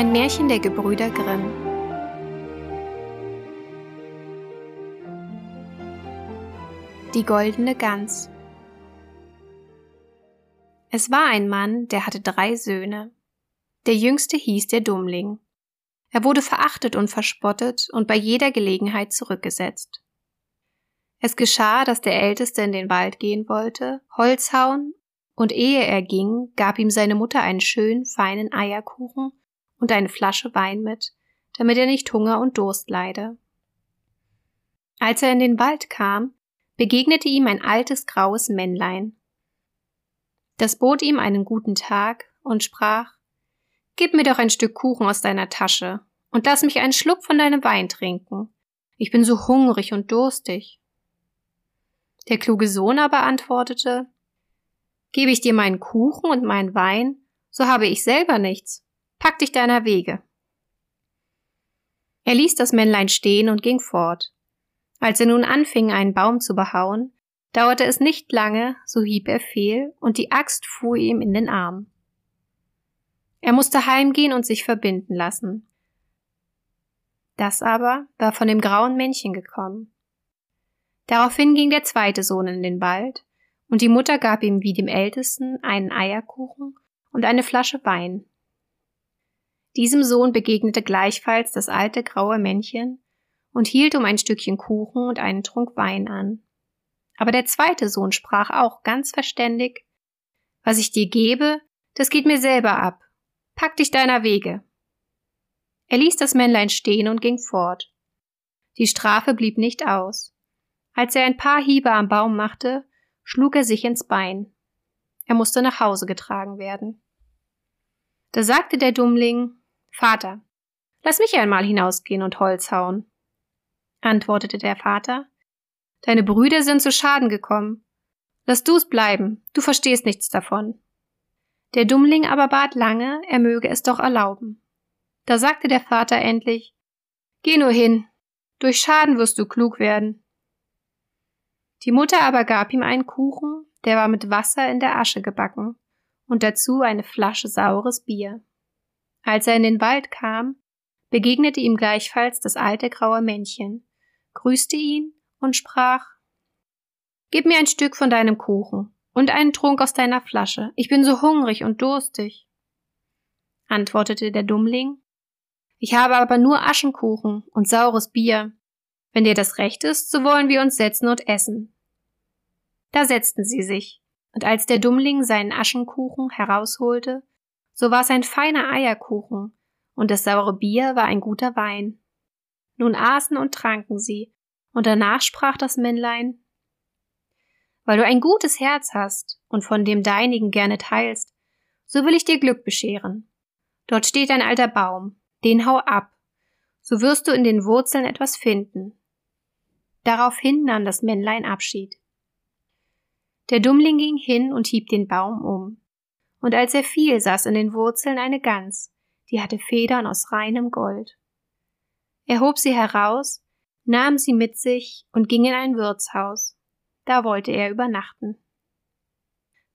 Ein Märchen der Gebrüder Grimm. Die goldene Gans. Es war ein Mann, der hatte drei Söhne. Der jüngste hieß der Dummling. Er wurde verachtet und verspottet und bei jeder Gelegenheit zurückgesetzt. Es geschah, dass der Älteste in den Wald gehen wollte, Holz hauen, und ehe er ging, gab ihm seine Mutter einen schönen, feinen Eierkuchen und eine Flasche Wein mit, damit er nicht Hunger und Durst leide. Als er in den Wald kam, begegnete ihm ein altes graues Männlein. Das bot ihm einen guten Tag und sprach Gib mir doch ein Stück Kuchen aus deiner Tasche und lass mich einen Schluck von deinem Wein trinken. Ich bin so hungrig und durstig. Der kluge Sohn aber antwortete Gebe ich dir meinen Kuchen und meinen Wein, so habe ich selber nichts. Pack dich deiner Wege. Er ließ das Männlein stehen und ging fort. Als er nun anfing, einen Baum zu behauen, dauerte es nicht lange, so hieb er fehl, und die Axt fuhr ihm in den Arm. Er musste heimgehen und sich verbinden lassen. Das aber war von dem grauen Männchen gekommen. Daraufhin ging der zweite Sohn in den Wald, und die Mutter gab ihm wie dem Ältesten einen Eierkuchen und eine Flasche Wein. Diesem Sohn begegnete gleichfalls das alte graue Männchen und hielt um ein Stückchen Kuchen und einen Trunk Wein an. Aber der zweite Sohn sprach auch ganz verständig Was ich dir gebe, das geht mir selber ab. Pack dich deiner Wege. Er ließ das Männlein stehen und ging fort. Die Strafe blieb nicht aus. Als er ein paar Hiebe am Baum machte, schlug er sich ins Bein. Er musste nach Hause getragen werden. Da sagte der Dummling, Vater, lass mich einmal hinausgehen und Holz hauen. Antwortete der Vater, Deine Brüder sind zu Schaden gekommen. Lass du's bleiben, du verstehst nichts davon. Der Dummling aber bat lange, er möge es doch erlauben. Da sagte der Vater endlich, Geh nur hin, durch Schaden wirst du klug werden. Die Mutter aber gab ihm einen Kuchen, der war mit Wasser in der Asche gebacken, und dazu eine Flasche saures Bier. Als er in den Wald kam, begegnete ihm gleichfalls das alte graue Männchen, grüßte ihn und sprach Gib mir ein Stück von deinem Kuchen und einen Trunk aus deiner Flasche, ich bin so hungrig und durstig. Antwortete der Dummling Ich habe aber nur Aschenkuchen und saures Bier. Wenn dir das recht ist, so wollen wir uns setzen und essen. Da setzten sie sich, und als der Dummling seinen Aschenkuchen herausholte, so war es ein feiner Eierkuchen, und das saure Bier war ein guter Wein. Nun aßen und tranken sie, und danach sprach das Männlein Weil du ein gutes Herz hast und von dem deinigen gerne teilst, so will ich dir Glück bescheren. Dort steht ein alter Baum, den hau ab, so wirst du in den Wurzeln etwas finden. Daraufhin nahm das Männlein Abschied. Der Dummling ging hin und hieb den Baum um und als er fiel, saß in den Wurzeln eine Gans, die hatte Federn aus reinem Gold. Er hob sie heraus, nahm sie mit sich und ging in ein Wirtshaus. Da wollte er übernachten.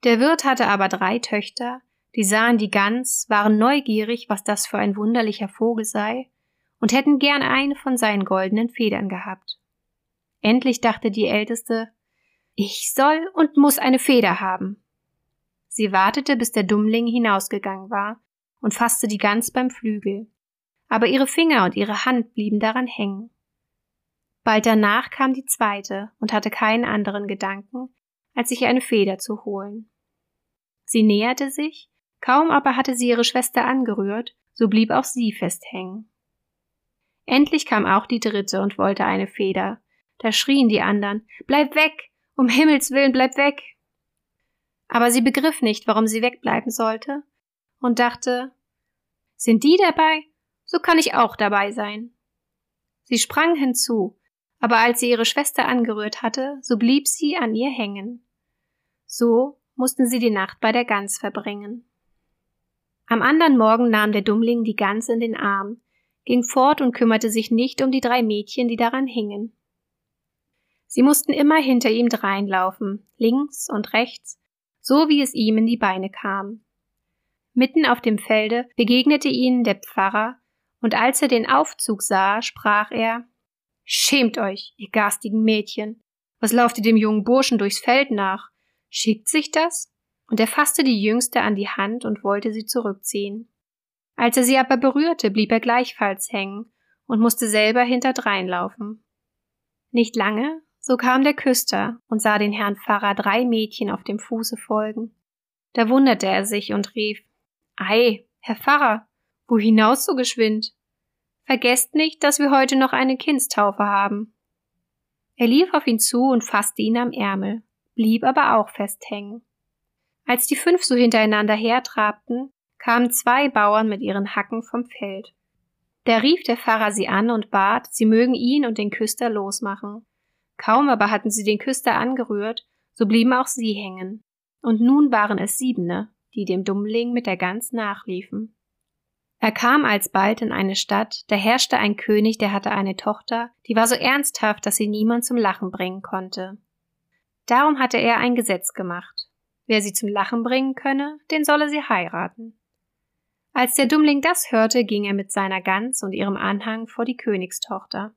Der Wirt hatte aber drei Töchter, die sahen die Gans, waren neugierig, was das für ein wunderlicher Vogel sei, und hätten gern eine von seinen goldenen Federn gehabt. Endlich dachte die Älteste, ich soll und muss eine Feder haben. Sie wartete, bis der Dummling hinausgegangen war und fasste die Gans beim Flügel. Aber ihre Finger und ihre Hand blieben daran hängen. Bald danach kam die zweite und hatte keinen anderen Gedanken, als sich eine Feder zu holen. Sie näherte sich, kaum aber hatte sie ihre Schwester angerührt, so blieb auch sie festhängen. Endlich kam auch die dritte und wollte eine Feder. Da schrien die anderen Bleib weg. Um Himmels willen, bleib weg aber sie begriff nicht, warum sie wegbleiben sollte und dachte, sind die dabei? So kann ich auch dabei sein. Sie sprang hinzu, aber als sie ihre Schwester angerührt hatte, so blieb sie an ihr hängen. So mussten sie die Nacht bei der Gans verbringen. Am anderen Morgen nahm der Dummling die Gans in den Arm, ging fort und kümmerte sich nicht um die drei Mädchen, die daran hingen. Sie mussten immer hinter ihm dreinlaufen, links und rechts, so wie es ihm in die Beine kam. Mitten auf dem Felde begegnete ihnen der Pfarrer, und als er den Aufzug sah, sprach er Schämt euch, ihr garstigen Mädchen. Was lauft ihr dem jungen Burschen durchs Feld nach? Schickt sich das? Und er fasste die Jüngste an die Hand und wollte sie zurückziehen. Als er sie aber berührte, blieb er gleichfalls hängen und musste selber hinterdrein laufen. Nicht lange, so kam der Küster und sah den Herrn Pfarrer drei Mädchen auf dem Fuße folgen. Da wunderte er sich und rief Ei, Herr Pfarrer, wo hinaus so geschwind? Vergesst nicht, dass wir heute noch eine Kindstaufe haben. Er lief auf ihn zu und fasste ihn am Ärmel, blieb aber auch festhängen. Als die fünf so hintereinander hertrabten, kamen zwei Bauern mit ihren Hacken vom Feld. Da rief der Pfarrer sie an und bat, sie mögen ihn und den Küster losmachen. Kaum aber hatten sie den Küster angerührt, so blieben auch sie hängen. Und nun waren es Siebene, die dem Dummling mit der Gans nachliefen. Er kam alsbald in eine Stadt, da herrschte ein König, der hatte eine Tochter, die war so ernsthaft, dass sie niemand zum Lachen bringen konnte. Darum hatte er ein Gesetz gemacht. Wer sie zum Lachen bringen könne, den solle sie heiraten. Als der Dummling das hörte, ging er mit seiner Gans und ihrem Anhang vor die Königstochter.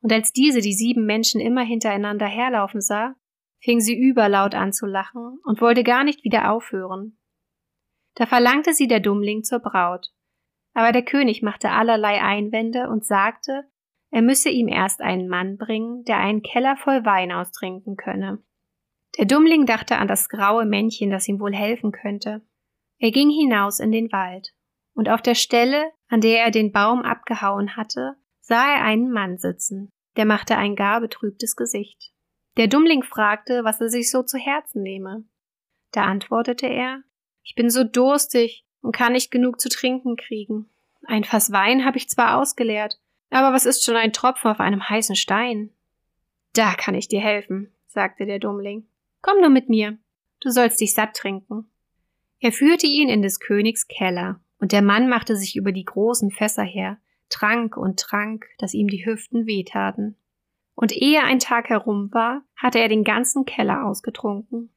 Und als diese die sieben Menschen immer hintereinander herlaufen sah, fing sie überlaut an zu lachen und wollte gar nicht wieder aufhören. Da verlangte sie der Dummling zur Braut, aber der König machte allerlei Einwände und sagte, er müsse ihm erst einen Mann bringen, der einen Keller voll Wein austrinken könne. Der Dummling dachte an das graue Männchen, das ihm wohl helfen könnte. Er ging hinaus in den Wald, und auf der Stelle, an der er den Baum abgehauen hatte, sah er einen Mann sitzen, der machte ein gar betrübtes Gesicht. Der Dummling fragte, was er sich so zu Herzen nehme. Da antwortete er, ich bin so durstig, und kann nicht genug zu trinken kriegen. Ein Fass Wein habe ich zwar ausgeleert, aber was ist schon ein Tropfen auf einem heißen Stein? Da kann ich dir helfen, sagte der Dummling. Komm nur mit mir, du sollst dich satt trinken. Er führte ihn in des Königs Keller, und der Mann machte sich über die großen Fässer her, trank und trank, dass ihm die Hüften wehtaten. Und ehe ein Tag herum war, hatte er den ganzen Keller ausgetrunken.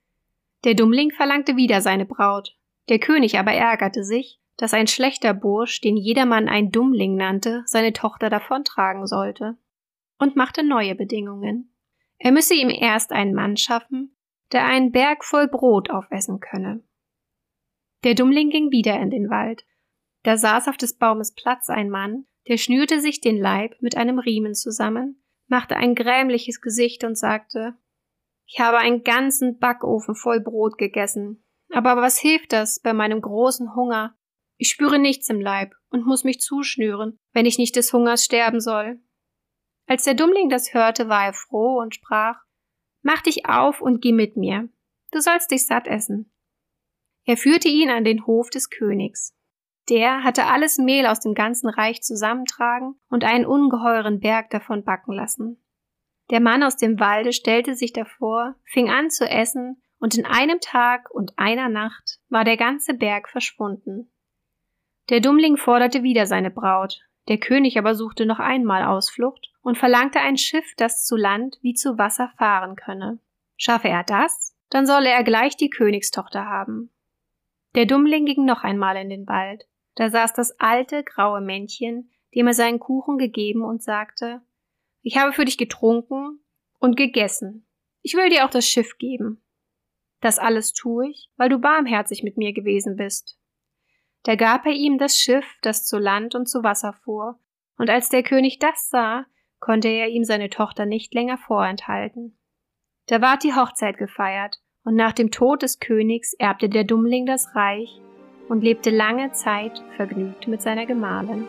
Der Dummling verlangte wieder seine Braut, der König aber ärgerte sich, dass ein schlechter Bursch, den jedermann ein Dummling nannte, seine Tochter davontragen sollte, und machte neue Bedingungen. Er müsse ihm erst einen Mann schaffen, der einen Berg voll Brot aufessen könne. Der Dummling ging wieder in den Wald. Da saß auf des Baumes Platz ein Mann, der schnürte sich den Leib mit einem Riemen zusammen, machte ein grämliches Gesicht und sagte Ich habe einen ganzen Backofen voll Brot gegessen, aber was hilft das bei meinem großen Hunger? Ich spüre nichts im Leib und muss mich zuschnüren, wenn ich nicht des Hungers sterben soll. Als der Dummling das hörte, war er froh und sprach Mach dich auf und geh mit mir. Du sollst dich satt essen. Er führte ihn an den Hof des Königs. Der hatte alles Mehl aus dem ganzen Reich zusammentragen und einen ungeheuren Berg davon backen lassen. Der Mann aus dem Walde stellte sich davor, fing an zu essen und in einem Tag und einer Nacht war der ganze Berg verschwunden. Der Dummling forderte wieder seine Braut, der König aber suchte noch einmal Ausflucht und verlangte ein Schiff, das zu Land wie zu Wasser fahren könne. Schaffe er das, dann solle er gleich die Königstochter haben. Der Dummling ging noch einmal in den Wald. Da saß das alte, graue Männchen, dem er seinen Kuchen gegeben und sagte, ich habe für dich getrunken und gegessen. Ich will dir auch das Schiff geben. Das alles tue ich, weil du barmherzig mit mir gewesen bist. Da gab er ihm das Schiff, das zu Land und zu Wasser fuhr, und als der König das sah, konnte er ihm seine Tochter nicht länger vorenthalten. Da ward die Hochzeit gefeiert, und nach dem Tod des Königs erbte der Dummling das Reich und lebte lange Zeit vergnügt mit seiner Gemahlin.